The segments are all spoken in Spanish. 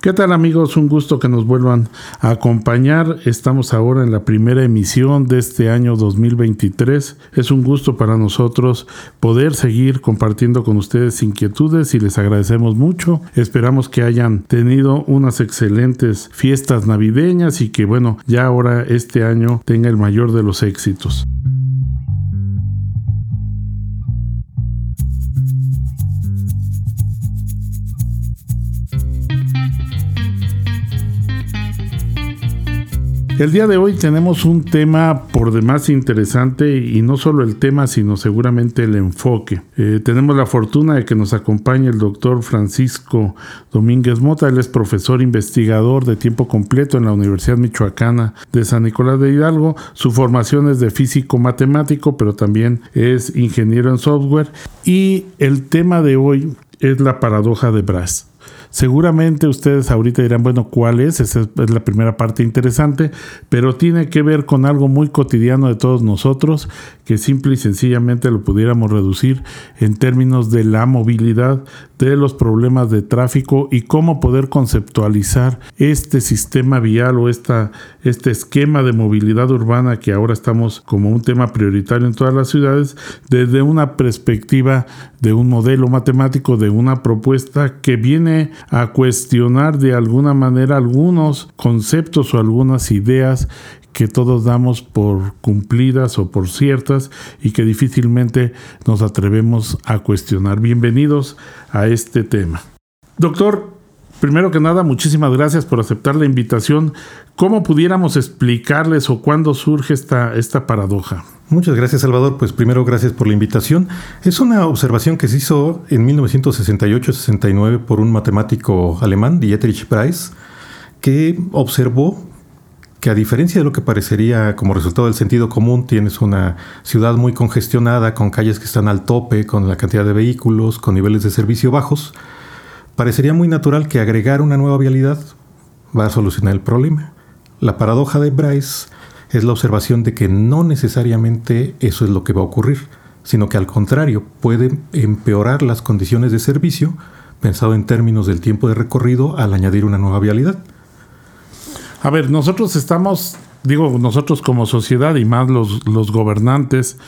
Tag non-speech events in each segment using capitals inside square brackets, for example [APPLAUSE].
¿Qué tal amigos? Un gusto que nos vuelvan a acompañar. Estamos ahora en la primera emisión de este año 2023. Es un gusto para nosotros poder seguir compartiendo con ustedes inquietudes y les agradecemos mucho. Esperamos que hayan tenido unas excelentes fiestas navideñas y que bueno, ya ahora este año tenga el mayor de los éxitos. El día de hoy tenemos un tema por demás interesante y no solo el tema, sino seguramente el enfoque. Eh, tenemos la fortuna de que nos acompañe el doctor Francisco Domínguez Mota. Él es profesor investigador de tiempo completo en la Universidad Michoacana de San Nicolás de Hidalgo. Su formación es de físico matemático, pero también es ingeniero en software. Y el tema de hoy es la paradoja de Brass. Seguramente ustedes ahorita dirán, bueno, ¿cuál es? Esa es la primera parte interesante, pero tiene que ver con algo muy cotidiano de todos nosotros, que simple y sencillamente lo pudiéramos reducir en términos de la movilidad, de los problemas de tráfico y cómo poder conceptualizar este sistema vial o esta, este esquema de movilidad urbana que ahora estamos como un tema prioritario en todas las ciudades desde una perspectiva de un modelo matemático, de una propuesta que viene a cuestionar de alguna manera algunos conceptos o algunas ideas que todos damos por cumplidas o por ciertas y que difícilmente nos atrevemos a cuestionar. Bienvenidos a este tema. Doctor, primero que nada, muchísimas gracias por aceptar la invitación. ¿Cómo pudiéramos explicarles o cuándo surge esta, esta paradoja? Muchas gracias, Salvador. Pues primero, gracias por la invitación. Es una observación que se hizo en 1968-69 por un matemático alemán, Dietrich Price, que observó que a diferencia de lo que parecería como resultado del sentido común, tienes una ciudad muy congestionada, con calles que están al tope, con la cantidad de vehículos, con niveles de servicio bajos, parecería muy natural que agregar una nueva vialidad va a solucionar el problema. La paradoja de Bryce es la observación de que no necesariamente eso es lo que va a ocurrir, sino que al contrario puede empeorar las condiciones de servicio, pensado en términos del tiempo de recorrido al añadir una nueva vialidad. A ver, nosotros estamos digo, nosotros como sociedad y más los, los, gobernantes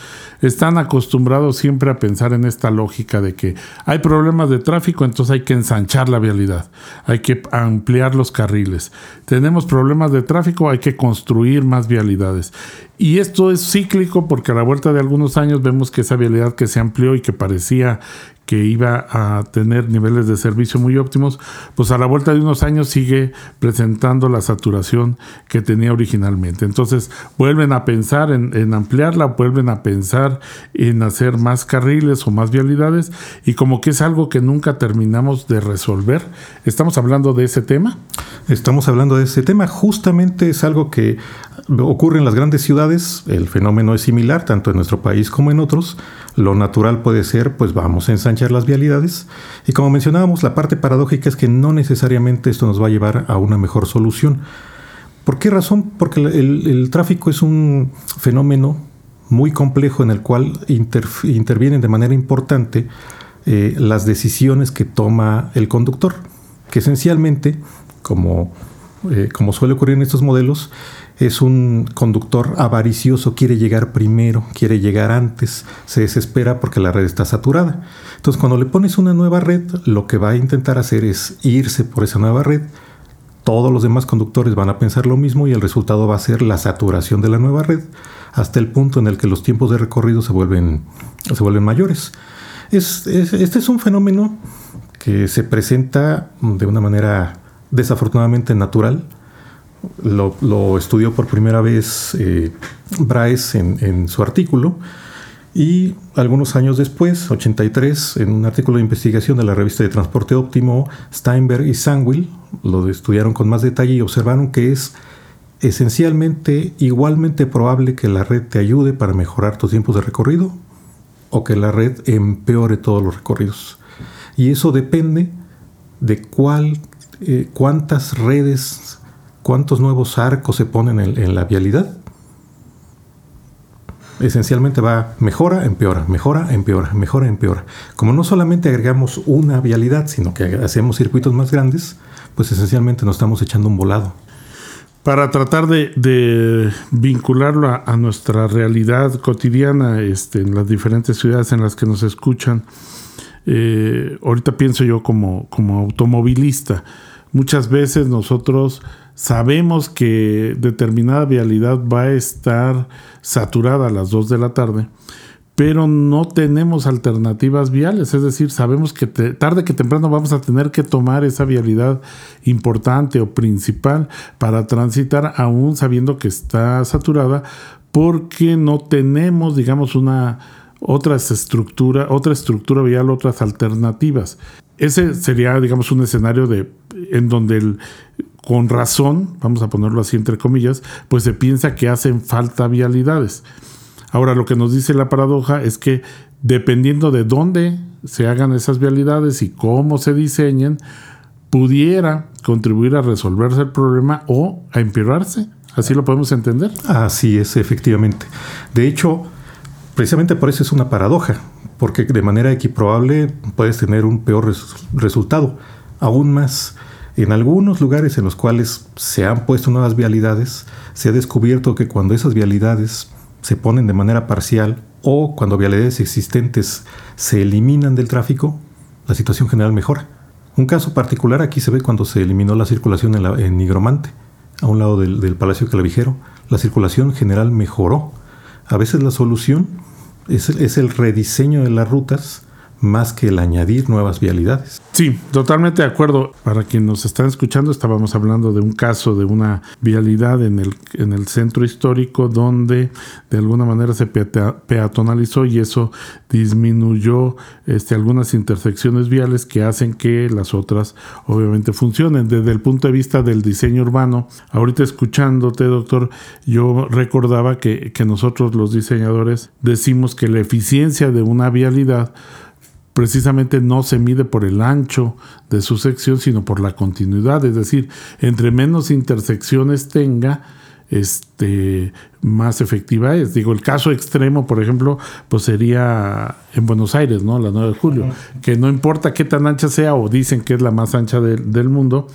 están acostumbrados siempre a pensar en esta lógica de que hay problemas de tráfico, entonces hay que ensanchar la vialidad, hay que ampliar los carriles. Tenemos problemas de tráfico, hay que construir más vialidades. Y esto es cíclico porque a la vuelta de algunos años vemos que esa vialidad que se amplió y que parecía que iba a tener niveles de servicio muy óptimos, pues a la vuelta de unos años sigue presentando la saturación que tenía originalmente. Entonces vuelven a pensar en, ampliarla, vuelven a pensar en hacer más carriles o más vialidades y como que es algo que nunca terminamos de resolver. ¿Estamos hablando de ese tema? Estamos hablando de ese tema. Justamente es algo que ocurre en las grandes ciudades. El fenómeno es similar tanto en nuestro país como en otros. Lo natural puede ser, pues vamos a ensanchar las vialidades. Y como mencionábamos, la parte paradójica es que no necesariamente esto nos va a llevar a una mejor solución. ¿Por qué razón? Porque el, tráfico es un fenómeno muy complejo en el cual intervienen de manera importante eh, las decisiones que toma el conductor, que esencialmente, como, eh, como suele ocurrir en estos modelos, es un conductor avaricioso, quiere llegar primero, quiere llegar antes, se desespera porque la red está saturada. Entonces cuando le pones una nueva red, lo que va a intentar hacer es irse por esa nueva red. Todos los demás conductores van a pensar lo mismo y el resultado va a ser la saturación de la nueva red hasta el punto en el que los tiempos de recorrido se vuelven, se vuelven mayores. este es un fenómeno que se presenta de una manera desafortunadamente natural lo, estudió por primera vez eh, Bryce en, su artículo y algunos años después, 83, en un artículo de investigación de la revista de Transporte Óptimo, Steinberg y Sangwill lo estudiaron con más detalle y observaron que es esencialmente igualmente probable que la red te ayude para mejorar tus tiempos de recorrido o que la red empeore todos los recorridos. Y eso depende de cuál, eh, cuántas redes ¿Cuántos nuevos arcos se ponen en, la vialidad? esencialmente va mejora, empeora, mejora, empeora, mejora, empeora. Como no solamente agregamos una vialidad, sino que hacemos circuitos más grandes, pues esencialmente nos estamos echando un volado. Para tratar de, vincularlo a, nuestra realidad cotidiana este, en las diferentes ciudades en las que nos escuchan, eh, ahorita pienso yo como, como automovilista, muchas veces nosotros sabemos que determinada vialidad va a estar saturada a las 2 de la tarde, pero no tenemos alternativas viales, es decir, sabemos que tarde que temprano vamos a tener que tomar esa vialidad importante o principal para transitar aún sabiendo que está saturada porque no tenemos, digamos, una otras estructura, otra estructura vial, otras alternativas. Ese sería, digamos, un escenario de en donde el, con razón, vamos a ponerlo así entre comillas, pues se piensa que hacen falta vialidades. Ahora, lo que nos dice la paradoja es que dependiendo de dónde se hagan esas vialidades y cómo se diseñen, pudiera contribuir a resolverse el problema o a empeorarse. ¿Así lo podemos entender? Así es, efectivamente. De hecho, precisamente por eso es una paradoja, porque de manera equiprobable puedes tener un peor resultado. Aún más, en algunos lugares en los cuales se han puesto nuevas vialidades, se ha descubierto que cuando esas vialidades se ponen de manera parcial o cuando vialidades existentes se eliminan del tráfico, la situación general mejora. Un caso particular aquí se ve cuando se eliminó la circulación en, Nigromante, a un lado del, Palacio Clavijero. La circulación general mejoró. A veces la solución es el rediseño de las rutas más que el añadir nuevas vialidades. Sí, totalmente de acuerdo. Para quien nos están escuchando, estábamos hablando de un caso de una vialidad en el, en el centro histórico donde de alguna manera se peatonalizó y eso disminuyó este, algunas intersecciones viales que hacen que las otras obviamente funcionen. Desde el punto de vista del diseño urbano, ahorita escuchándote, doctor, yo recordaba que, que nosotros los diseñadores decimos que la eficiencia de una vialidad precisamente no se mide por el ancho de su sección, sino por la continuidad. Es decir, entre menos intersecciones tenga, este, más efectiva es. Digo, el caso extremo, por ejemplo, pues sería en Buenos Aires, ¿no? La 9 de julio, que no importa qué tan ancha sea, o dicen que es la más ancha del mundo,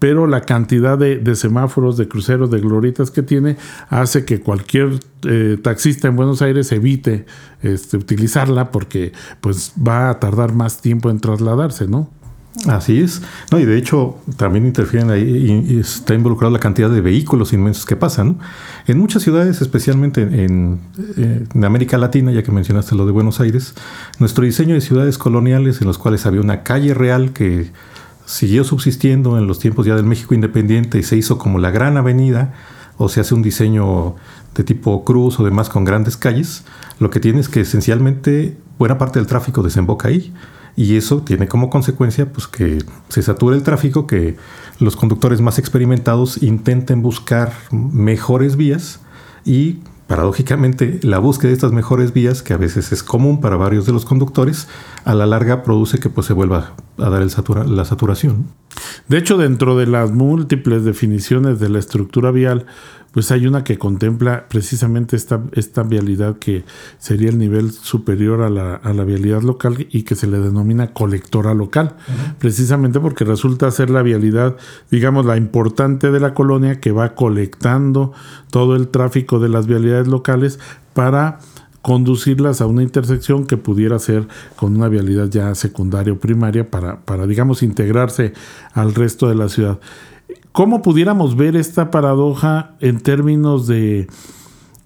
pero la cantidad de, semáforos, de cruceros, de gloritas que tiene, hace que cualquier eh, taxista en Buenos Aires evite este, utilizarla porque pues va a tardar más tiempo en trasladarse, ¿no? Así es. No, y de hecho también interfieren ahí y está involucrada la cantidad de vehículos inmensos que pasan. En muchas ciudades, especialmente en, eh, en, América Latina, ya que mencionaste lo de Buenos Aires, nuestro diseño de ciudades coloniales en los cuales había una calle real que siguió subsistiendo en los tiempos ya del México independiente y se hizo como la gran avenida, o se hace un diseño de tipo cruz o demás con grandes calles, lo que tiene es que esencialmente buena parte del tráfico desemboca ahí y eso tiene como consecuencia pues que se sature el tráfico, que los conductores más experimentados intenten buscar mejores vías y paradójicamente la búsqueda de estas mejores vías, que a veces es común para varios de los conductores, a la larga produce que pues se vuelva a dar la saturación. De hecho, dentro de las múltiples definiciones de la estructura vial, pues hay una que contempla precisamente esta, esta vialidad que sería el nivel superior a la, a la vialidad local y que se le denomina colectora local, precisamente porque resulta ser la vialidad, digamos, la importante de la colonia que va colectando todo el tráfico de las vialidades locales para conducirlas a una intersección que pudiera ser con una vialidad ya secundaria o primaria para, para digamos, integrarse al resto de la ciudad. ¿Cómo pudiéramos ver esta paradoja en términos de...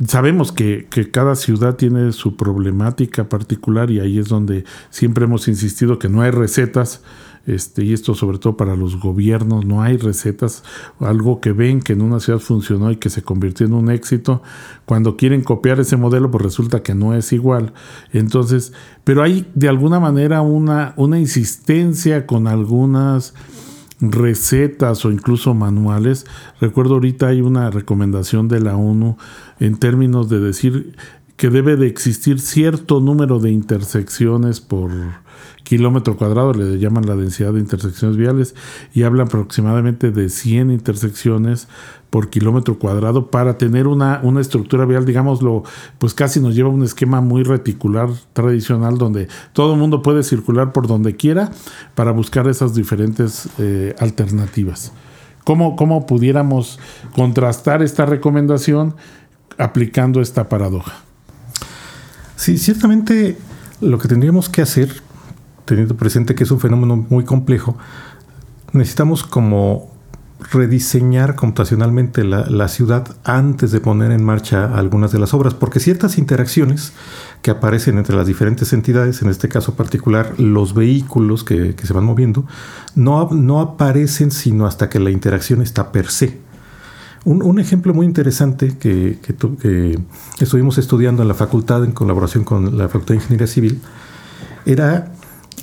Sabemos que, cada ciudad tiene su problemática particular y ahí es donde siempre hemos insistido que no hay recetas, este, y esto sobre todo para los gobiernos, no hay recetas, algo que ven que en una ciudad funcionó y que se convirtió en un éxito, cuando quieren copiar ese modelo, pues resulta que no es igual. Entonces, pero hay de alguna manera una, una insistencia con algunas recetas o incluso manuales. Recuerdo ahorita hay una recomendación de la ONU en términos de decir que debe de existir cierto número de intersecciones por kilómetro cuadrado, le llaman la densidad de intersecciones viales, y hablan aproximadamente de 100 intersecciones por kilómetro cuadrado para tener una, una estructura vial, digámoslo, pues casi nos lleva a un esquema muy reticular tradicional donde todo el mundo puede circular por donde quiera para buscar esas diferentes eh, alternativas. ¿Cómo, ¿Cómo pudiéramos contrastar esta recomendación aplicando esta paradoja? Sí, ciertamente lo que tendríamos que hacer teniendo presente que es un fenómeno muy complejo, necesitamos como rediseñar computacionalmente la, ciudad antes de poner en marcha algunas de las obras, porque ciertas interacciones que aparecen entre las diferentes entidades, en este caso particular los vehículos que, se van moviendo, no, no, aparecen sino hasta que la interacción está per se. Un, ejemplo muy interesante que, que, estuvimos estudiando en la facultad en colaboración con la Facultad de Ingeniería Civil era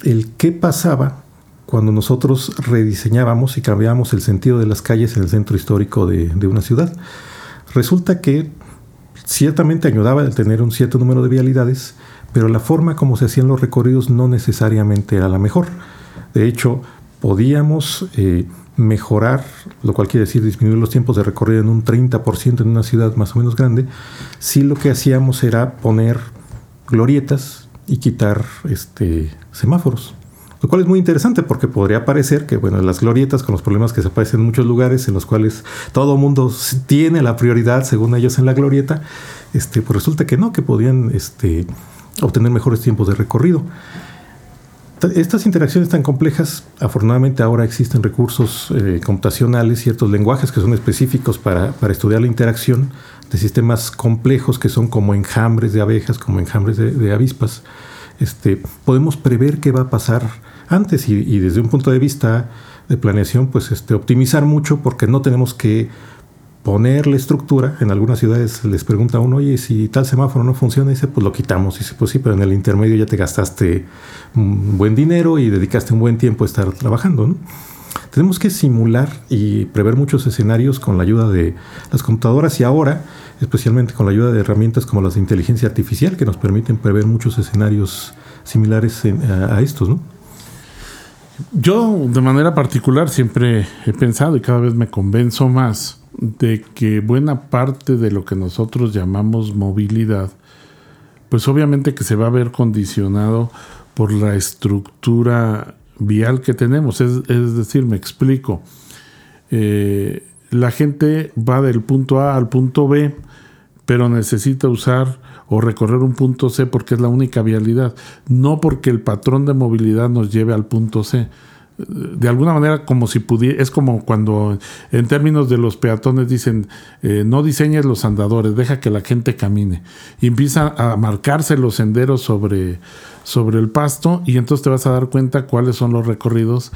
el qué pasaba cuando nosotros rediseñábamos y cambiábamos el sentido de las calles en el centro histórico de, una ciudad. Resulta que ciertamente ayudaba a tener un cierto número de vialidades, pero la forma como se hacían los recorridos no necesariamente era la mejor. De hecho, podíamos eh, mejorar, lo cual quiere decir disminuir los tiempos de recorrido en un 30% en una ciudad más o menos grande, si lo que hacíamos era poner glorietas, y quitar este, semáforos. Lo cual es muy interesante porque podría parecer que, bueno, las glorietas con los problemas que se aparecen en muchos lugares en los cuales todo mundo tiene la prioridad según ellos en la glorieta, este, pues resulta que no, que podían este, obtener mejores tiempos de recorrido. Estas interacciones tan complejas, afortunadamente ahora existen recursos eh, computacionales, ciertos lenguajes que son específicos para, para estudiar la interacción de sistemas complejos que son como enjambres de abejas, como enjambres de, avispas, este, podemos prever qué va a pasar antes y, desde un punto de vista de planeación, pues este, optimizar mucho porque no tenemos que poner la estructura. En algunas ciudades les pregunta a uno, oye, si tal semáforo no funciona, dice, pues lo quitamos. Y dice, pues sí, pero en el intermedio ya te gastaste un buen dinero y dedicaste un buen tiempo a estar trabajando. ¿no? Tenemos que simular y prever muchos escenarios con la ayuda de las computadoras y ahora, especialmente con la ayuda de herramientas como las de inteligencia artificial que nos permiten prever muchos escenarios similares a, estos, ¿no? Yo de manera particular siempre he pensado y cada vez me convenzo más de que buena parte de lo que nosotros llamamos movilidad, pues obviamente que se va a ver condicionado por la estructura vial que tenemos. Es, decir, me explico. Eh, la gente va del punto A al punto B, pero necesita usar o recorrer un punto C porque es la única vialidad, no porque el patrón de movilidad nos lleve al punto C de alguna manera como si pudiera, es como cuando en términos de los peatones dicen, eh, no diseñes los andadores, deja que la gente camine. Y empieza a marcarse los senderos sobre, sobre el pasto y entonces te vas a dar cuenta cuáles son los recorridos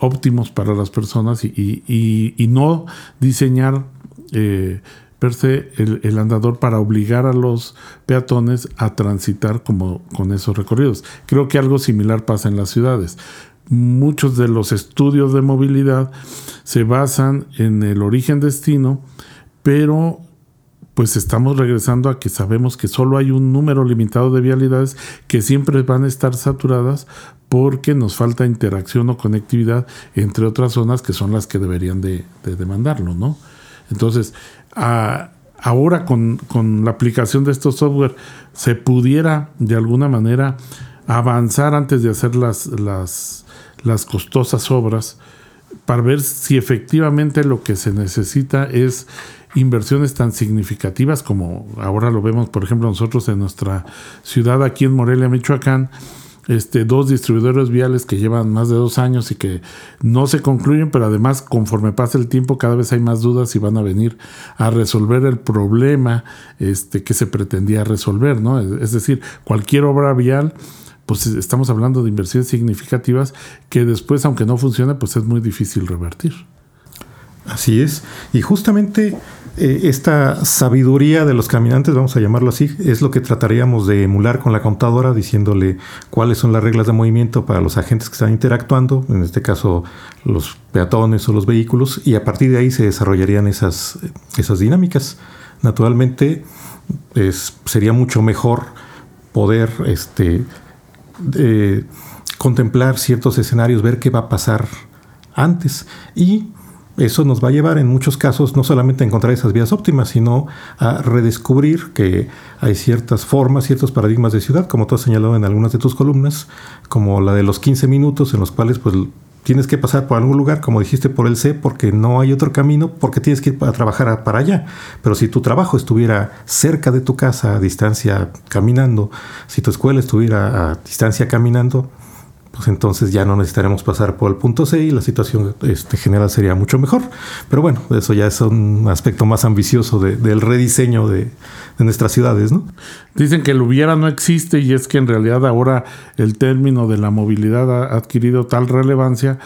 óptimos para las personas y, no diseñar eh, el, el, andador para obligar a los peatones a transitar como con esos recorridos. Creo que algo similar pasa en las ciudades muchos de los estudios de movilidad se basan en el origen-destino, pero pues estamos regresando a que sabemos que solo hay un número limitado de vialidades que siempre van a estar saturadas porque nos falta interacción o conectividad entre otras zonas que son las que deberían de, demandarlo, ¿no? Entonces, ahora con, con la aplicación de estos software se pudiera de alguna manera avanzar antes de hacer las, las las costosas obras para ver si efectivamente lo que se necesita es inversiones tan significativas como ahora lo vemos, por ejemplo, nosotros en nuestra ciudad aquí en Morelia, Michoacán, este, dos distribuidores viales que llevan más de dos años y que no se concluyen, pero además conforme pasa el tiempo cada vez hay más dudas y van a venir a resolver el problema este, que se pretendía resolver, ¿no? Es decir, cualquier obra vial pues estamos hablando de inversiones significativas que después, aunque no funcione, pues es muy difícil revertir. Así es. Y justamente eh, esta sabiduría de los caminantes, vamos a llamarlo así, es lo que trataríamos de emular con la computadora, diciéndole cuáles son las reglas de movimiento para los agentes que están interactuando, en este caso los peatones o los vehículos, y a partir de ahí se desarrollarían esas, esas dinámicas. Naturalmente, es, sería mucho mejor poder este, contemplar ciertos escenarios, ver qué va a pasar antes. Y eso nos va a llevar en muchos casos no solamente a encontrar esas vías óptimas, sino a redescubrir que hay ciertas formas, ciertos paradigmas de ciudad, como tú has señalado en algunas de tus columnas, como la de los 15 minutos en los cuales pues tienes que pasar por algún lugar, como dijiste, por el C, porque no hay otro camino, porque tienes que ir a trabajar para allá. Pero si tu trabajo estuviera cerca de tu casa, a distancia caminando, si tu escuela estuviera a distancia caminando, pues entonces ya no necesitaremos pasar por el punto C y la situación este, general sería mucho mejor. Pero bueno, eso ya es un aspecto más ambicioso del rediseño de, de, nuestras ciudades, ¿no? Dicen que el hubiera no existe y es que en realidad ahora el término de la movilidad ha adquirido tal relevancia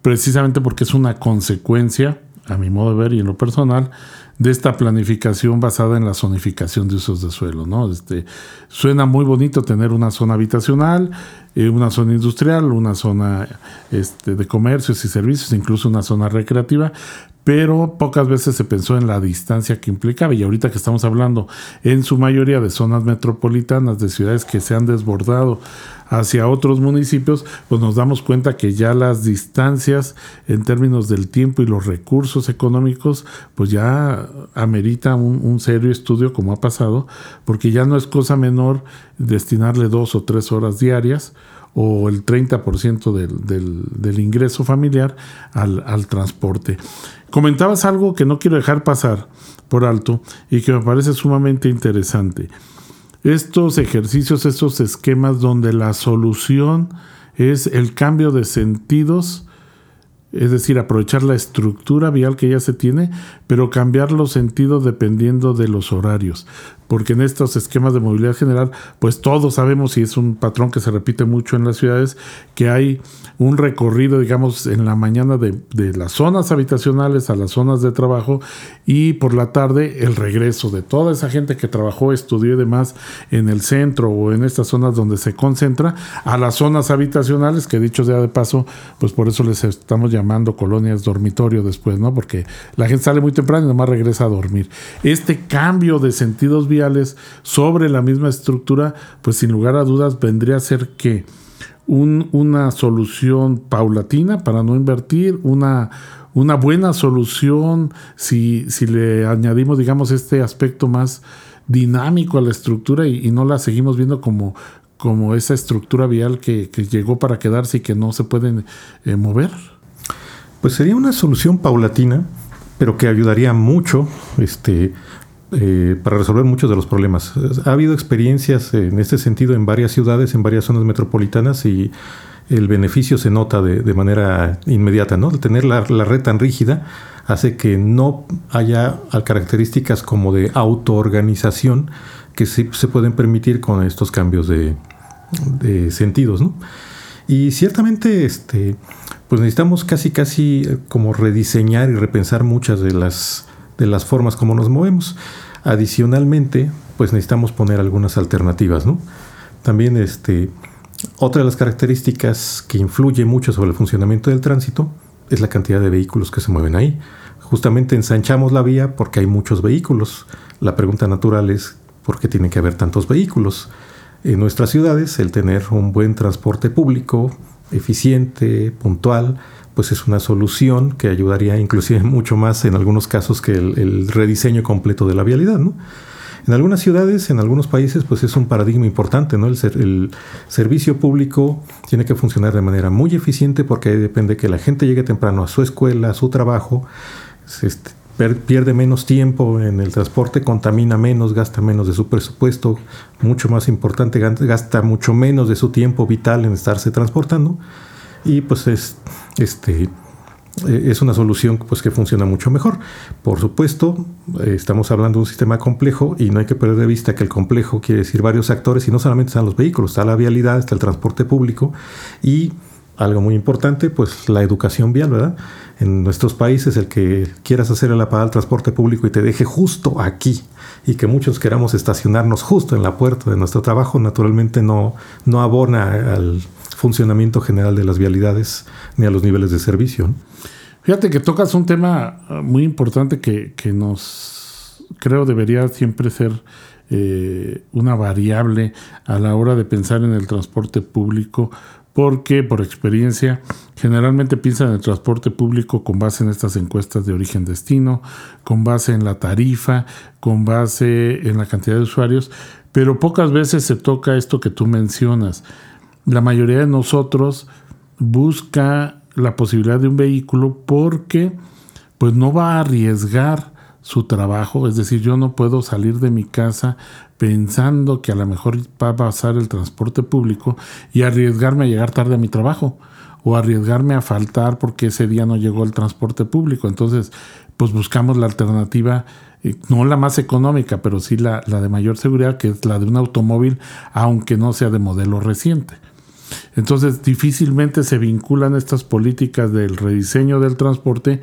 precisamente porque es una consecuencia, a mi modo de ver y en lo personal, de esta planificación basada en la zonificación de usos de suelo. ¿no? Este, suena muy bonito tener una zona habitacional, eh, una zona industrial, una zona este, de comercios y servicios, incluso una zona recreativa, pero pocas veces se pensó en la distancia que implicaba. Y ahorita que estamos hablando en su mayoría de zonas metropolitanas, de ciudades que se han desbordado hacia otros municipios, pues nos damos cuenta que ya las distancias en términos del tiempo y los recursos económicos, pues ya amerita un, un serio estudio como ha pasado, porque ya no es cosa menor destinarle dos o tres horas diarias o el 30% del, del, del, ingreso familiar al, al, transporte. Comentabas algo que no quiero dejar pasar por alto y que me parece sumamente interesante. Estos ejercicios, estos esquemas donde la solución es el cambio de sentidos, es decir, aprovechar la estructura vial que ya se tiene, pero cambiar los sentidos dependiendo de los horarios porque en estos esquemas de movilidad general, pues todos sabemos, y es un patrón que se repite mucho en las ciudades, que hay un recorrido, digamos, en la mañana de, las zonas habitacionales a las zonas de trabajo y por la tarde el regreso de toda esa gente que trabajó, estudió y demás en el centro o en estas zonas donde se concentra a las zonas habitacionales, que dicho sea de paso, pues por eso les estamos llamando colonias dormitorio después, ¿no? Porque la gente sale muy temprano y nomás regresa a dormir. Este cambio de sentidos sobre la misma estructura, pues sin lugar a dudas vendría a ser que una solución paulatina para no invertir, una, una buena solución si, si le añadimos, digamos, este aspecto más dinámico a la estructura y, no la seguimos viendo como, como esa estructura vial que, llegó para quedarse y que no se pueden eh, mover? Pues sería una solución paulatina, pero que ayudaría mucho este, eh, para resolver muchos de los problemas. Ha habido experiencias en este sentido en varias ciudades, en varias zonas metropolitanas y el beneficio se nota de, manera inmediata, ¿no? El tener la, red tan rígida hace que no haya características como de autoorganización que sí se pueden permitir con estos cambios de, sentidos, Y ciertamente, este, pues necesitamos casi casi como rediseñar y repensar muchas de las de las formas como nos movemos. Adicionalmente, pues necesitamos poner algunas alternativas, ¿no? También este, otra de las características que influye mucho sobre el funcionamiento del tránsito es la cantidad de vehículos que se mueven ahí. Justamente ensanchamos la vía porque hay muchos vehículos. La pregunta natural es ¿por qué tiene que haber tantos vehículos? En nuestras ciudades, el tener un buen transporte público, eficiente, puntual, pues es una solución que ayudaría inclusive [LAUGHS] mucho más en algunos casos que el, rediseño completo de la vialidad, ¿no? En algunas ciudades, en algunos países, pues es un paradigma importante, ¿no? El, servicio público tiene que funcionar de manera muy eficiente porque ahí depende que la gente llegue temprano a su escuela, a su trabajo, pierde menos tiempo en el transporte, contamina menos, gasta menos de su presupuesto, mucho más importante, gasta mucho menos de su tiempo vital en estarse transportando y pues es, este, eh, es una solución pues, que funciona mucho mejor. Por supuesto, eh, estamos hablando de un sistema complejo y no hay que perder de vista que el complejo quiere decir varios actores y no solamente están los vehículos, está la vialidad, está el transporte público y algo muy importante, pues la educación vial, ¿verdad? En nuestros países el que quieras hacer la parada al transporte público y te deje justo aquí y que muchos queramos estacionarnos justo en la puerta de nuestro trabajo, naturalmente no, no abona al funcionamiento general de las vialidades ni a los niveles de servicio. Fíjate que tocas un tema ah, muy importante que, nos creo debería siempre ser eh, una variable a la hora de pensar en el transporte público porque por experiencia generalmente piensan en el transporte público con base en estas encuestas de origen-destino, con base en la tarifa, con base en la cantidad de usuarios, pero pocas veces se toca esto que tú mencionas. La mayoría de nosotros busca la posibilidad de un vehículo porque pues no va a arriesgar su trabajo, es decir, yo no puedo salir de mi casa pensando que a lo mejor va a pasar el transporte público y arriesgarme a llegar tarde a mi trabajo o arriesgarme a faltar porque ese día no llegó el transporte público. Entonces, pues buscamos la alternativa, eh, no la más económica, pero sí la, la de mayor seguridad, que es la de un automóvil, aunque no sea de modelo reciente. Entonces, difícilmente se vinculan estas políticas del rediseño del transporte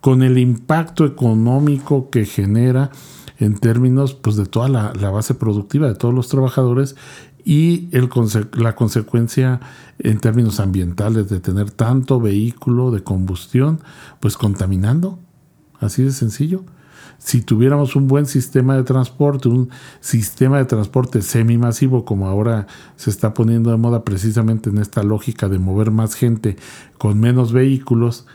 con el impacto económico que genera en términos pues, de toda la, base productiva de todos los trabajadores y el, la consecuencia en términos ambientales de tener tanto vehículo de combustión, pues contaminando. Así de sencillo. Si tuviéramos un buen sistema de transporte, un sistema de transporte semimasivo, como ahora se está poniendo de moda precisamente en esta lógica de mover más gente con menos vehículos,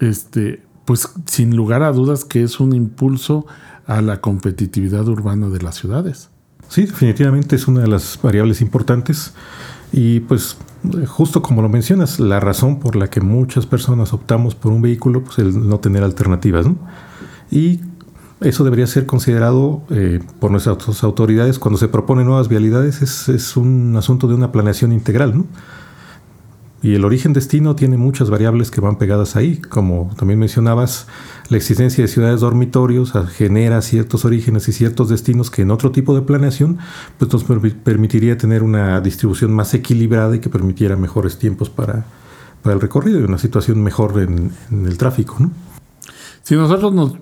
este, pues sin lugar a dudas que es un impulso a la competitividad urbana de las ciudades. Sí, definitivamente es una de las variables importantes y pues justo como lo mencionas, la razón por la que muchas personas optamos por un vehículo, pues el no tener alternativas. Y eso debería ser considerado eh, por nuestras autoridades cuando se proponen nuevas vialidades, es, es un asunto de una planeación integral. ¿no? Y el origen-destino tiene muchas variables que van pegadas ahí, como también mencionabas, la existencia de ciudades dormitorios genera ciertos orígenes y ciertos destinos que en otro tipo de planeación pues nos permitiría tener una distribución más equilibrada y que permitiera mejores tiempos para, para el recorrido y una situación mejor en, en el tráfico. ¿no? Si nosotros nos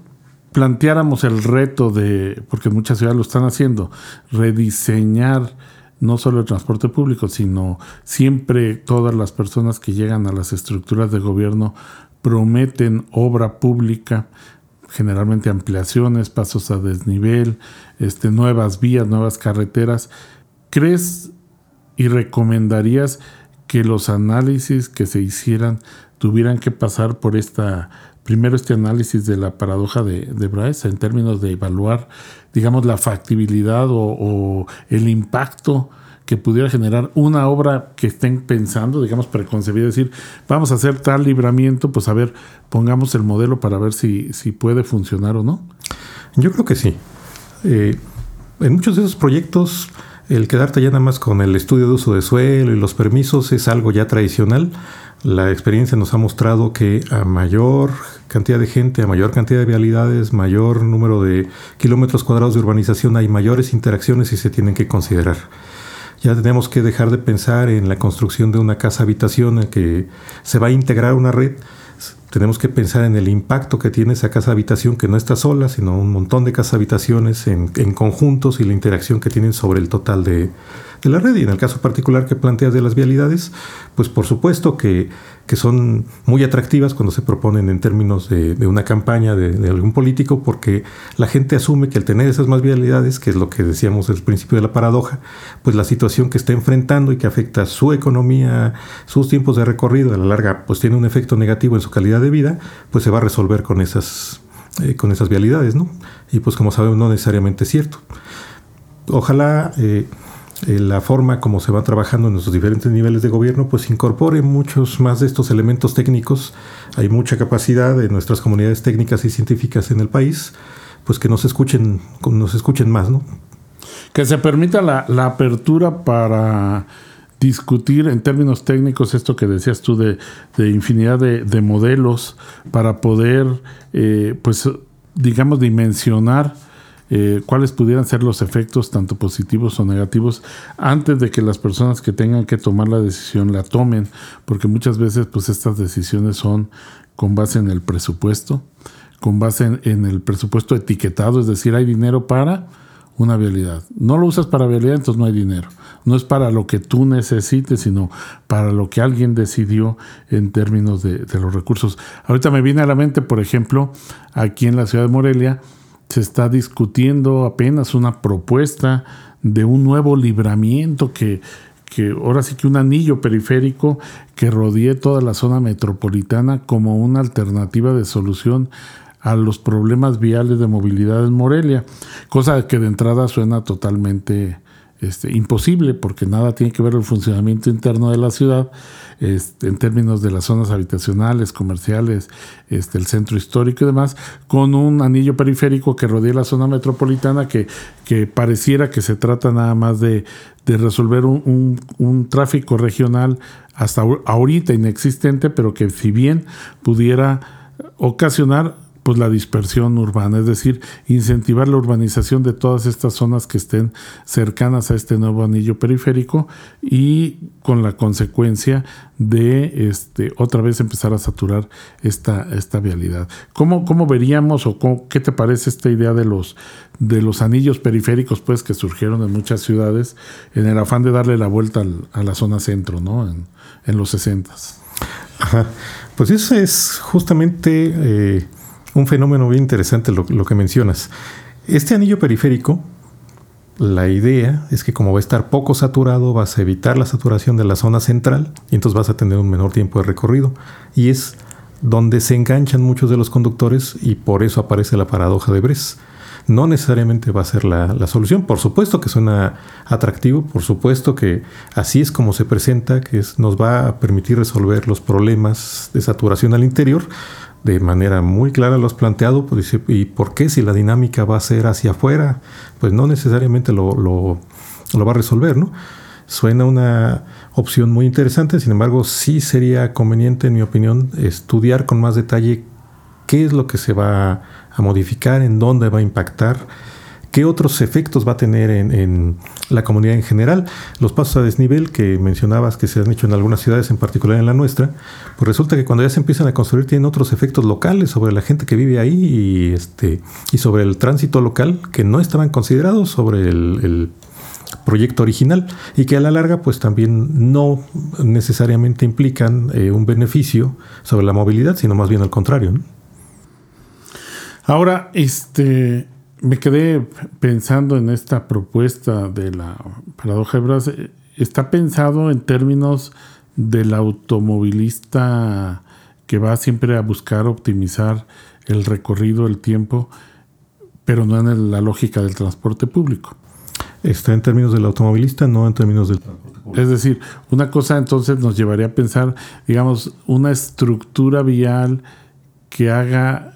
planteáramos el reto de, porque muchas ciudades lo están haciendo, rediseñar no solo el transporte público, sino siempre todas las personas que llegan a las estructuras de gobierno prometen obra pública, generalmente ampliaciones, pasos a desnivel, este, nuevas vías, nuevas carreteras. ¿Crees y recomendarías que los análisis que se hicieran tuvieran que pasar por esta primero este análisis de la paradoja de, de en términos de evaluar, digamos, la factibilidad o, el impacto que pudiera generar una obra que estén pensando, digamos, preconcebida, decir, vamos a hacer tal libramiento, pues a ver, pongamos el modelo para ver si, si puede funcionar o no. Yo creo que sí. Eh, en muchos de esos proyectos, el quedarte ya nada más con el estudio de uso de suelo y los permisos es algo ya tradicional la experiencia nos ha mostrado que a mayor cantidad de gente, a mayor cantidad de vialidades, mayor número de kilómetros cuadrados de urbanización, hay mayores interacciones y se tienen que considerar. Ya tenemos que dejar de pensar en la construcción de una casa habitación en que se va a integrar una red. Tenemos que pensar en el impacto que tiene esa casa habitación que no está sola, sino un montón de casas habitaciones en, conjuntos y la interacción que tienen sobre el total de, de la red. Y en el caso particular que planteas de las vialidades, pues por supuesto que, son muy atractivas cuando se proponen en términos de, una campaña de, algún político, porque la gente asume que al tener esas más vialidades, que es lo que decíamos al principio de la paradoja, pues la situación que está enfrentando y que afecta su economía, sus tiempos de recorrido, a la larga, pues tiene un efecto negativo en su calidad de vida, pues se va a resolver con esas, eh, con esas vialidades, ¿no? Y pues como sabemos, no necesariamente es cierto. Ojalá eh, eh, la forma como se va trabajando en nuestros diferentes niveles de gobierno, pues incorpore muchos más de estos elementos técnicos. Hay mucha capacidad en nuestras comunidades técnicas y científicas en el país, pues que nos escuchen, nos escuchen más, ¿no? Que se permita la, apertura para discutir en términos técnicos esto que decías tú de, infinidad de, modelos para poder, eh, pues, digamos, dimensionar eh, cuáles pudieran ser los efectos, tanto positivos o negativos, antes de que las personas que tengan que tomar la decisión la tomen, porque muchas veces pues estas decisiones son con base en el presupuesto, con base en, el presupuesto etiquetado, es decir, hay dinero para una vialidad. No lo usas para vialidad, entonces no hay dinero. No es para lo que tú necesites, sino para lo que alguien decidió en términos de, de los recursos. Ahorita me viene a la mente, por ejemplo, aquí en la ciudad de Morelia, se está discutiendo apenas una propuesta de un nuevo libramiento que, que ahora sí que un anillo periférico que rodee toda la zona metropolitana como una alternativa de solución a los problemas viales de movilidad en Morelia, cosa que de entrada suena totalmente este, imposible porque nada tiene que ver el funcionamiento interno de la ciudad este, en términos de las zonas habitacionales, comerciales, este, el centro histórico y demás, con un anillo periférico que rodea la zona metropolitana que, que pareciera que se trata nada más de, resolver un, un, tráfico regional hasta ahorita inexistente, pero que si bien pudiera ocasionar pues la dispersión urbana, es decir, incentivar la urbanización de todas estas zonas que estén cercanas a este nuevo anillo periférico y con la consecuencia de este, otra vez empezar a saturar esta, esta vialidad. ¿Cómo, ¿Cómo, veríamos o qué te parece esta idea de los, de los anillos periféricos pues, que surgieron en muchas ciudades en el afán de darle la vuelta a la zona centro ¿no? en, en los 60? Ajá. Pues eso es justamente eh, un fenómeno bien interesante lo, que mencionas. Este anillo periférico, la idea es que como va a estar poco saturado, vas a evitar la saturación de la zona central y entonces vas a tener un menor tiempo de recorrido. Y es donde se enganchan muchos de los conductores y por eso aparece la paradoja de Bress. No necesariamente va a ser la, solución. Por supuesto que suena atractivo, por supuesto que así es como se presenta, que nos va a permitir resolver los problemas de saturación al interior, de manera muy clara lo has planteado, pues, ¿y por qué si la dinámica va a ser hacia afuera? Pues no necesariamente lo, lo, va a resolver, ¿no? Suena una opción muy interesante, sin embargo, sí sería conveniente, en mi opinión, estudiar con más detalle qué es lo que se va a modificar, en dónde va a impactar ¿Qué otros efectos va a tener en, la comunidad en general? Los pasos a desnivel que mencionabas que se han hecho en algunas ciudades, en particular en la nuestra, pues resulta que cuando ya se empiezan a construir tienen otros efectos locales sobre la gente que vive ahí y, este, y sobre el tránsito local que no estaban considerados sobre el, proyecto original y que a la larga pues también no necesariamente implican eh, un beneficio sobre la movilidad, sino más bien al contrario. Ahora, este, me quedé pensando en esta propuesta de la paradoja de Bras. Está pensado en términos del automovilista que va siempre a buscar optimizar el recorrido, el tiempo, pero no en la lógica del transporte público. Está en términos del automovilista, no en términos del transporte público. Es decir, una cosa entonces nos llevaría a pensar, digamos, una estructura vial que haga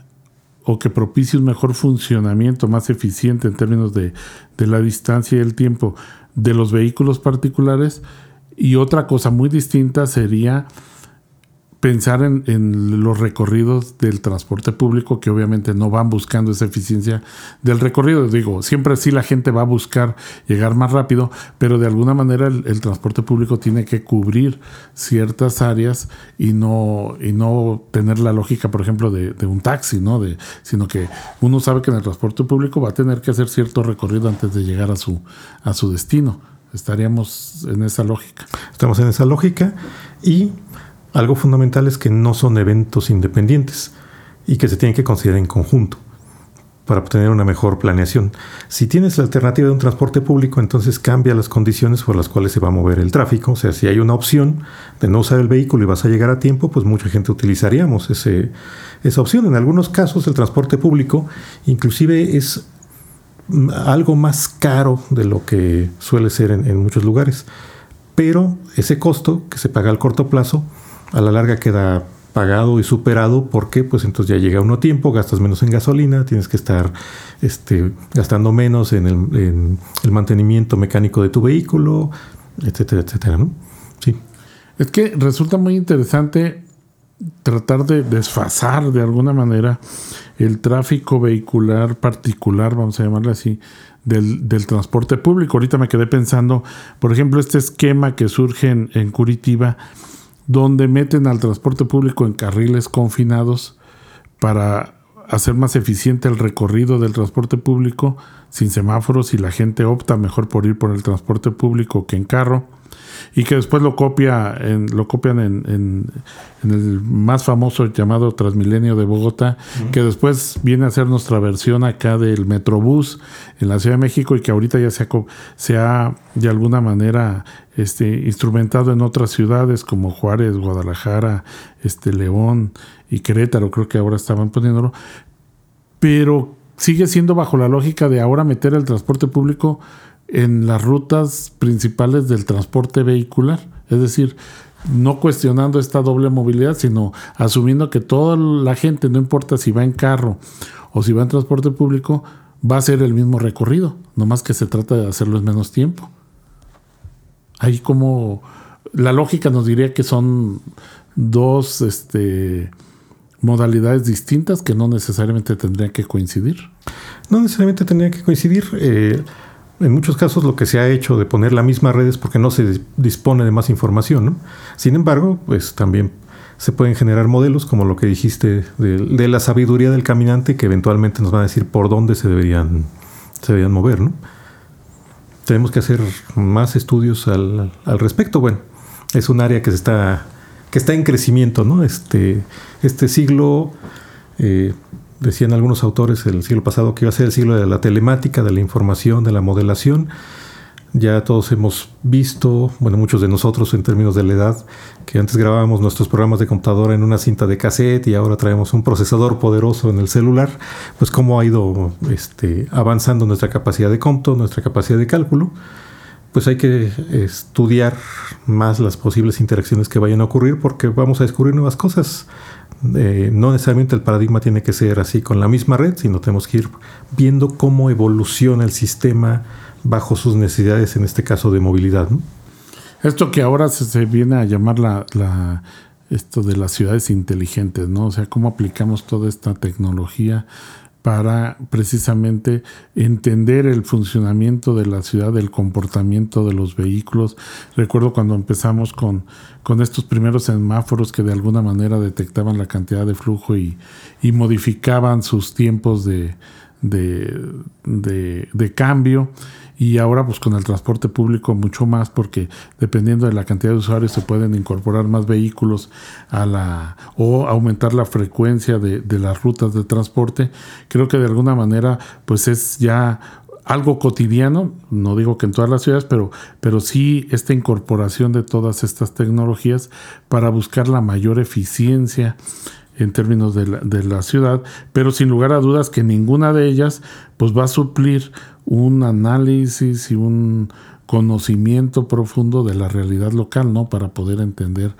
o que propicie un mejor funcionamiento, más eficiente en términos de, de la distancia y el tiempo de los vehículos particulares. Y otra cosa muy distinta sería pensar en, los recorridos del transporte público que obviamente no van buscando esa eficiencia del recorrido. Digo, siempre sí la gente va a buscar llegar más rápido, pero de alguna manera el, transporte público tiene que cubrir ciertas áreas y no, y no tener la lógica, por ejemplo, de, un taxi, ¿no? De, sino que uno sabe que en el transporte público va a tener que hacer cierto recorrido antes de llegar a su, a su destino. Estaríamos en esa lógica. Estamos en esa lógica y algo fundamental es que no son eventos independientes y que se tienen que considerar en conjunto para obtener una mejor planeación. Si tienes la alternativa de un transporte público, entonces cambia las condiciones por las cuales se va a mover el tráfico. O sea, si hay una opción de no usar el vehículo y vas a llegar a tiempo, pues mucha gente utilizaríamos ese, esa opción. En algunos casos el transporte público inclusive es algo más caro de lo que suele ser en, en muchos lugares. Pero ese costo que se paga al corto plazo a la larga queda pagado y superado porque pues entonces ya llega uno a tiempo, gastas menos en gasolina, tienes que estar este, gastando menos en el, mantenimiento mecánico de tu vehículo, etcétera, etcétera, ¿no? Sí. Es que resulta muy interesante tratar de desfasar de alguna manera el tráfico vehicular particular, vamos a llamarle así, del, transporte público. Ahorita me quedé pensando, por ejemplo, este esquema que surge en Curitiba, donde meten al transporte público en carriles confinados para hacer más eficiente el recorrido del transporte público sin semáforos y la gente opta mejor por ir por el transporte público que en carro. y que después lo copia en, lo copian en, en, el más famoso llamado Transmilenio de Bogotá, que después viene a ser nuestra versión acá del Metrobús en la Ciudad de México y que ahorita ya se ha, se ha de alguna manera este, instrumentado en otras ciudades como Juárez, Guadalajara, este, León y Querétaro, creo que ahora estaban poniéndolo, pero sigue siendo bajo la lógica de ahora meter el transporte público en las rutas principales del transporte vehicular. Es decir, no cuestionando esta doble movilidad, sino asumiendo que toda la gente, no importa si va en carro o si va en transporte público, va a ser el mismo recorrido, nomás que se trata de hacerlo en menos tiempo. Ahí como la lógica nos diría que son dos este, modalidades distintas que no necesariamente tendrían que coincidir. No necesariamente tendrían que coincidir. Eh, en muchos casos lo que se ha hecho de poner la misma red es porque no se dispone de más información. Sin embargo, pues también se pueden generar modelos como lo que dijiste de, la sabiduría del caminante que eventualmente nos van a decir por dónde se deberían, se deberían mover. ¿no? Tenemos que hacer más estudios al, respecto. Bueno, es un área que se está que está en crecimiento, ¿no? Este, este siglo eh, decían algunos autores el siglo pasado que iba a ser el siglo de la telemática, de la información, de la modelación. Ya todos hemos visto, bueno, muchos de nosotros en términos de la edad, que antes grabábamos nuestros programas de computadora en una cinta de cassette y ahora traemos un procesador poderoso en el celular, pues cómo ha ido este, avanzando nuestra capacidad de cómputo, nuestra capacidad de cálculo. Pues hay que estudiar más las posibles interacciones que vayan a ocurrir porque vamos a descubrir nuevas cosas. Eh, no necesariamente el paradigma tiene que ser así con la misma red, sino tenemos que ir viendo cómo evoluciona el sistema bajo sus necesidades, en este caso de movilidad. Esto que ahora se, viene a llamar la, esto de las ciudades inteligentes, ¿no? O sea, cómo aplicamos toda esta tecnología para precisamente entender el funcionamiento de la ciudad, el comportamiento de los vehículos. Recuerdo cuando empezamos con, con estos primeros semáforos que de alguna manera detectaban la cantidad de flujo y, y modificaban sus tiempos de, de, de cambio. Y ahora pues con el transporte público mucho más porque dependiendo de la cantidad de usuarios se pueden incorporar más vehículos a la o aumentar la frecuencia de, de las rutas de transporte. Creo que de alguna manera pues es ya algo cotidiano, no digo que en todas las ciudades, pero, pero sí esta incorporación de todas estas tecnologías para buscar la mayor eficiencia en términos de la, de la, ciudad, pero sin lugar a dudas que ninguna de ellas pues va a suplir un análisis y un conocimiento profundo de la realidad local, ¿no? Para poder entender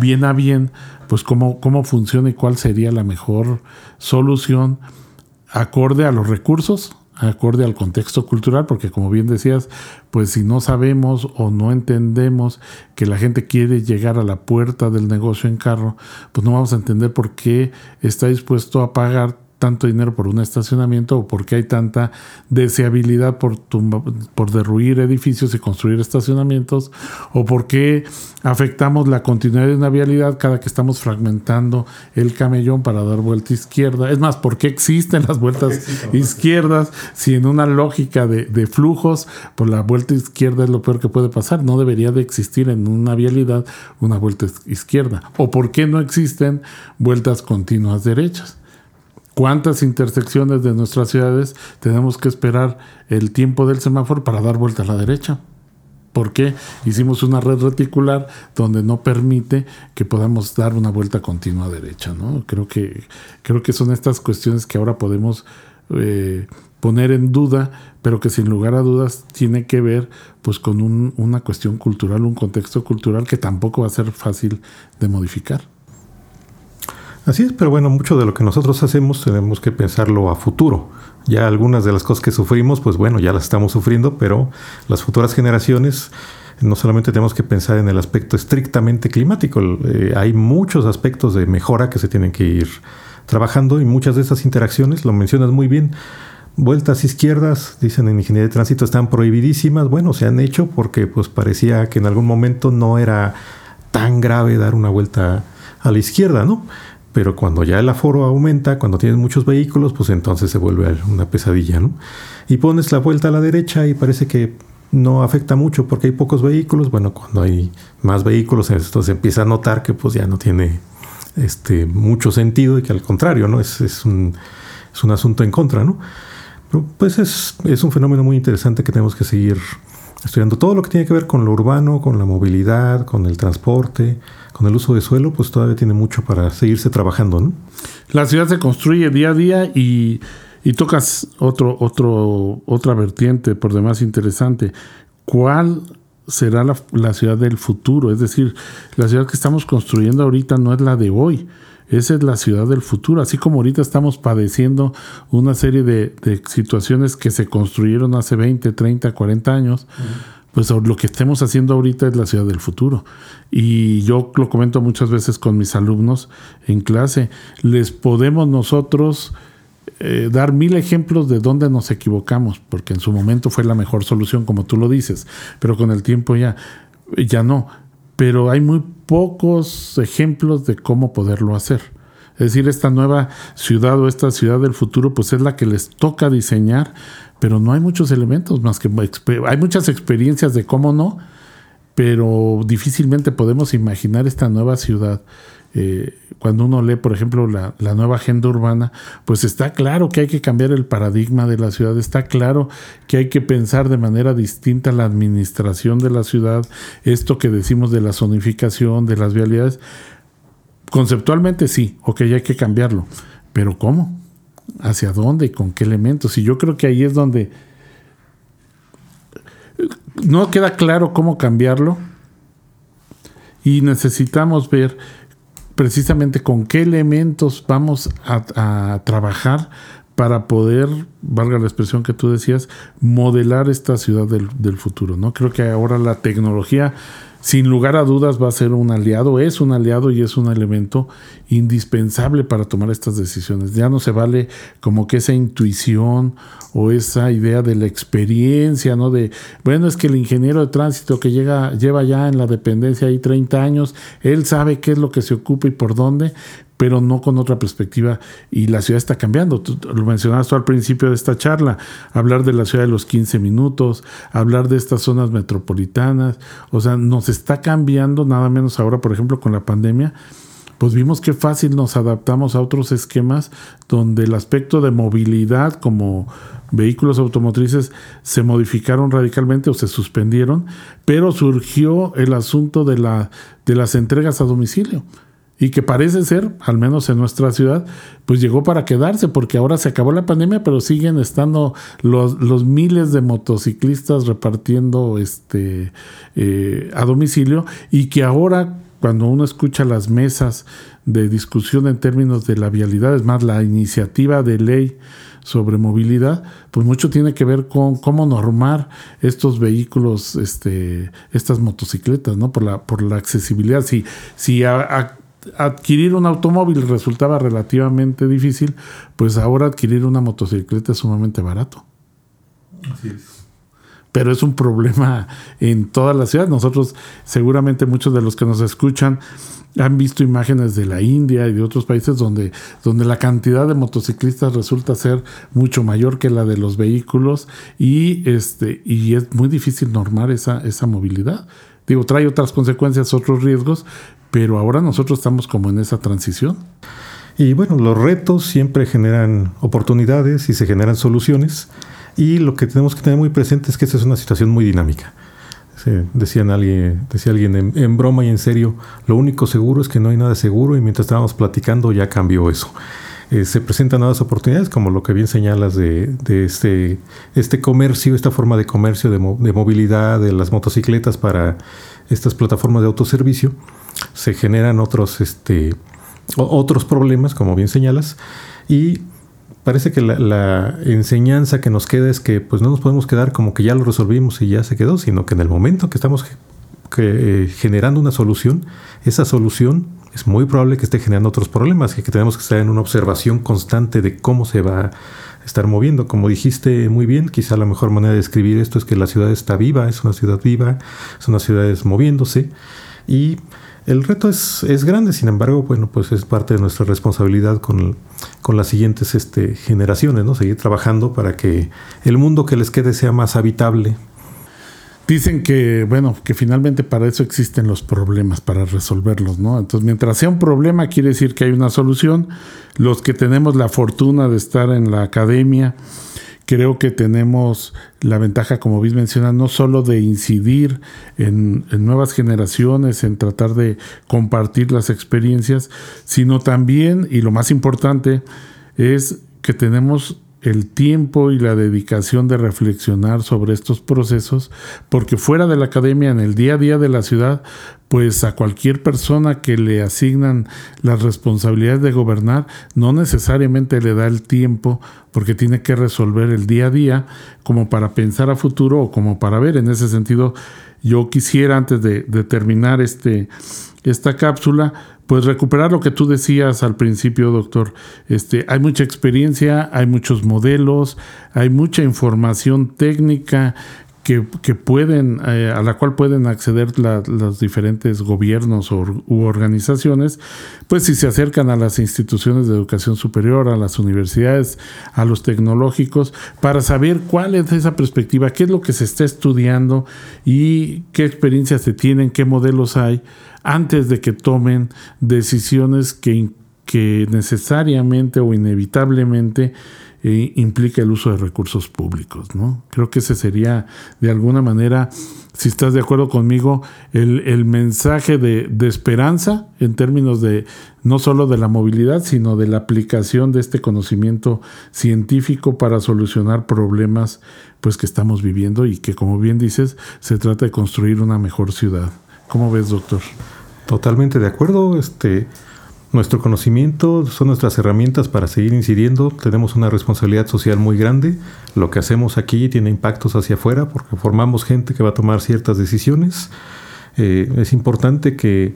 bien a bien, pues cómo, cómo funciona y cuál sería la mejor solución acorde a los recursos, acorde al contexto cultural, porque como bien decías, pues si no sabemos o no entendemos que la gente quiere llegar a la puerta del negocio en carro, pues no vamos a entender por qué está dispuesto a pagar tanto dinero por un estacionamiento o por qué hay tanta deseabilidad por, por derruir edificios y construir estacionamientos o por qué afectamos la continuidad de una vialidad cada que estamos fragmentando el camellón para dar vuelta izquierda. Es más, ¿por qué existen las vueltas izquierdas si en una lógica de, de flujos, por pues la vuelta izquierda es lo peor que puede pasar? No debería de existir en una vialidad una vuelta izquierda. ¿O por qué no existen vueltas continuas derechas? ¿Cuántas intersecciones de nuestras ciudades tenemos que esperar el tiempo del semáforo para dar vuelta a la derecha? Porque hicimos una red reticular donde no permite que podamos dar una vuelta continua a derecha, ¿no? Creo que, creo que son estas cuestiones que ahora podemos eh, poner en duda, pero que sin lugar a dudas tiene que ver pues con una cuestión cultural, un contexto cultural que tampoco va a ser fácil de modificar. Así es, pero bueno, mucho de lo que nosotros hacemos tenemos que pensarlo a futuro. Ya algunas de las cosas que sufrimos, pues bueno, ya las estamos sufriendo, pero las futuras generaciones no solamente tenemos que pensar en el aspecto estrictamente climático, eh, hay muchos aspectos de mejora que se tienen que ir trabajando y muchas de esas interacciones, lo mencionas muy bien, vueltas izquierdas, dicen en ingeniería de tránsito, están prohibidísimas, bueno, se han hecho porque pues parecía que en algún momento no era tan grave dar una vuelta a la izquierda, ¿no? Pero cuando ya el aforo aumenta, cuando tienes muchos vehículos, pues entonces se vuelve una pesadilla, ¿no? Y pones la vuelta a la derecha y parece que no afecta mucho porque hay pocos vehículos. Bueno, cuando hay más vehículos, esto se empieza a notar que pues ya no tiene este, mucho sentido y que al contrario, ¿no? Es, es, un, es un asunto en contra, ¿no? Pero pues es, es un fenómeno muy interesante que tenemos que seguir estudiando. Todo lo que tiene que ver con lo urbano, con la movilidad, con el transporte, con el uso de suelo, pues todavía tiene mucho para seguirse trabajando, ¿no? La ciudad se construye día a día y y tocas otro, otro, otra vertiente por demás interesante. ¿Cuál será la, ciudad del futuro? Es decir, la ciudad que estamos construyendo ahorita no es la de hoy. Esa es la ciudad del futuro. Así como ahorita estamos padeciendo una serie de, situaciones que se construyeron hace 20, 30, 40 años, pues lo que estemos haciendo ahorita es la ciudad del futuro. Y yo lo comento muchas veces con mis alumnos en clase. Les podemos nosotros eh, dar mil ejemplos de dónde nos equivocamos, porque en su momento fue la mejor solución, como tú lo dices, pero con el tiempo ya, ya no. Pero hay muy pocos ejemplos de cómo poderlo hacer. Es decir, esta nueva ciudad o esta ciudad del futuro, pues es la que les toca diseñar, pero no hay muchos elementos más que hay muchas experiencias de cómo no, pero difícilmente podemos imaginar esta nueva ciudad eh, cuando uno lee, por ejemplo, la, nueva agenda urbana, pues está claro que hay que cambiar el paradigma de la ciudad, está claro que hay que pensar de manera distinta la administración de la ciudad, esto que decimos de la zonificación, de las vialidades. Conceptualmente sí, ok, hay que cambiarlo, pero ¿cómo? ¿Hacia dónde con qué elementos? Y yo creo que ahí es donde no queda claro cómo cambiarlo y necesitamos ver precisamente con qué elementos vamos a, trabajar para poder, valga la expresión que tú decías, modelar esta ciudad del, del, futuro. ¿no? Creo que ahora la tecnología sin lugar a dudas va a ser un aliado, es un aliado y es un elemento indispensable para tomar estas decisiones. Ya no se vale como que esa intuición o esa idea de la experiencia, ¿no? De, bueno, es que el ingeniero de tránsito que llega, lleva ya en la dependencia ahí 30 años, él sabe qué es lo que se ocupa y por dónde, pero no con otra perspectiva. Y la ciudad está cambiando. Lo mencionabas tú al principio de esta charla, hablar de la ciudad de los 15 minutos, hablar de estas zonas metropolitanas. O sea, nos está cambiando, nada menos ahora, por ejemplo, con la pandemia. Pues vimos qué fácil nos adaptamos a otros esquemas donde el aspecto de movilidad como vehículos automotrices se modificaron radicalmente o se suspendieron, pero surgió el asunto de, la, de las entregas a domicilio y que parece ser, al menos en nuestra ciudad, pues llegó para quedarse, porque ahora se acabó la pandemia, pero siguen estando los, los miles de motociclistas repartiendo este, eh, a domicilio y que ahora cuando uno escucha las mesas de discusión en términos de la vialidad, es más, la iniciativa de ley sobre movilidad, pues mucho tiene que ver con cómo normar estos vehículos, este, estas motocicletas, ¿no? Por la, por la accesibilidad. Si, si a, adquirir un automóvil resultaba relativamente difícil, pues ahora adquirir una motocicleta es sumamente barato. Así es. Pero es un problema en toda la ciudad. Nosotros, seguramente muchos de los que nos escuchan, han visto imágenes de la India y de otros países donde, donde la cantidad de motociclistas resulta ser mucho mayor que la de los vehículos y, este, y es muy difícil normar esa, esa movilidad. Digo, trae otras consecuencias, otros riesgos, pero ahora nosotros estamos como en esa transición. Y bueno, los retos siempre generan oportunidades y se generan soluciones. Y lo que tenemos que tener muy presente es que esta es una situación muy dinámica. alguien, decía alguien en, broma y en serio, lo único seguro es que no hay nada seguro y mientras estábamos platicando ya cambió eso. Eh, se presentan nuevas oportunidades, como lo que bien señalas de, este, este comercio, esta forma de comercio de, de movilidad de las motocicletas para estas plataformas de autoservicio se generan otros, este, otros problemas, como bien señalas, y parece que la, enseñanza que nos queda es que pues no nos podemos quedar como que ya lo resolvimos y ya se quedó, sino que en el momento que estamos eh, generando una solución, esa solución es muy probable que esté generando otros problemas y que tenemos que estar en una observación constante de cómo se va a estar moviendo. Como dijiste muy bien, quizá la mejor manera de describir esto es que la ciudad está viva, es una ciudad viva, son una ciudades moviéndose y el reto es, es, grande, sin embargo, bueno, pues es parte de nuestra responsabilidad con, con las siguientes este, generaciones, ¿no? Seguir trabajando para que el mundo que les quede sea más habitable. dicen que, bueno, que finalmente para eso existen los problemas, para resolverlos, ¿no? Entonces, mientras sea un problema, quiere decir que hay una solución. Los que tenemos la fortuna de estar en la academia, creo que tenemos la ventaja, como bien menciona, no solo de incidir en, en, nuevas generaciones, en tratar de compartir las experiencias, sino también, y lo más importante, es que tenemos el tiempo y la dedicación de reflexionar sobre estos procesos, porque fuera de la academia, en el día a día de la ciudad, pues a cualquier persona que le asignan las responsabilidades de gobernar, no necesariamente le da el tiempo, porque tiene que resolver el día a día como para pensar a futuro o como para ver. En ese sentido, yo quisiera, antes de, terminar este, esta cápsula, pues recuperar lo que tú decías al principio, doctor. Este, hay mucha experiencia, hay muchos modelos, hay mucha información técnica que, pueden, eh, a la cual pueden acceder los diferentes gobiernos u organizaciones, pues si se acercan a las instituciones de educación superior, a las universidades, a los tecnológicos, para saber cuál es esa perspectiva, qué es lo que se está estudiando y qué experiencias se tienen, qué modelos hay antes de que tomen decisiones que, que necesariamente o inevitablemente eh, implica el uso de recursos públicos. ¿no? Creo que ese sería, de alguna manera, si estás de acuerdo conmigo, el, el mensaje de, de, esperanza en términos de no solo de la movilidad, sino de la aplicación de este conocimiento científico para solucionar problemas pues, que estamos viviendo y que, como bien dices, se trata de construir una mejor ciudad. ¿Cómo ves, doctor? Totalmente de acuerdo. Este, nuestro conocimiento son nuestras herramientas para seguir incidiendo. Tenemos una responsabilidad social muy grande. Lo que hacemos aquí tiene impactos hacia afuera porque formamos gente que va a tomar ciertas decisiones. Eh, es importante que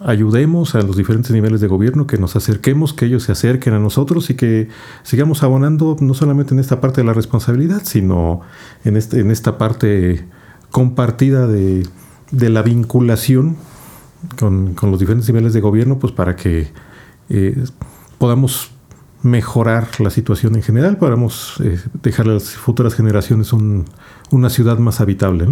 ayudemos a los diferentes niveles de gobierno, que nos acerquemos, que ellos se acerquen a nosotros y que sigamos abonando no solamente en esta parte de la responsabilidad, sino en, este, esta parte compartida de de la vinculación con, los diferentes niveles de gobierno, pues para que eh, podamos mejorar la situación en general, podamos eh, dejar a las futuras generaciones una ciudad más habitable.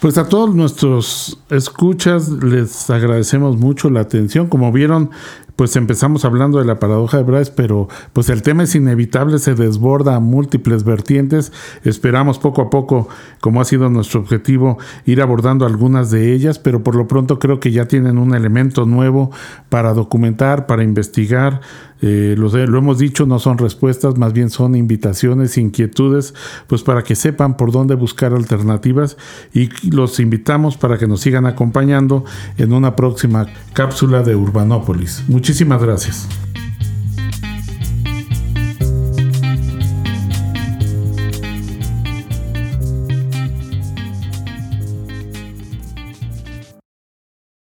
Pues a todos nuestros escuchas les agradecemos mucho la atención. Como vieron, pues empezamos hablando de la paradoja de Bryce, pero pues el tema es inevitable, se desborda a múltiples vertientes. Esperamos poco a poco, como ha sido nuestro objetivo, ir abordando algunas de ellas, pero por lo pronto creo que ya tienen un elemento nuevo para documentar, para investigar. Eh, lo, lo, hemos dicho, no son respuestas, más bien son invitaciones, inquietudes, pues para que sepan por dónde buscar alternativas y los invitamos para que nos sigan acompañando en una próxima cápsula de Urbanópolis. Muchísimas gracias.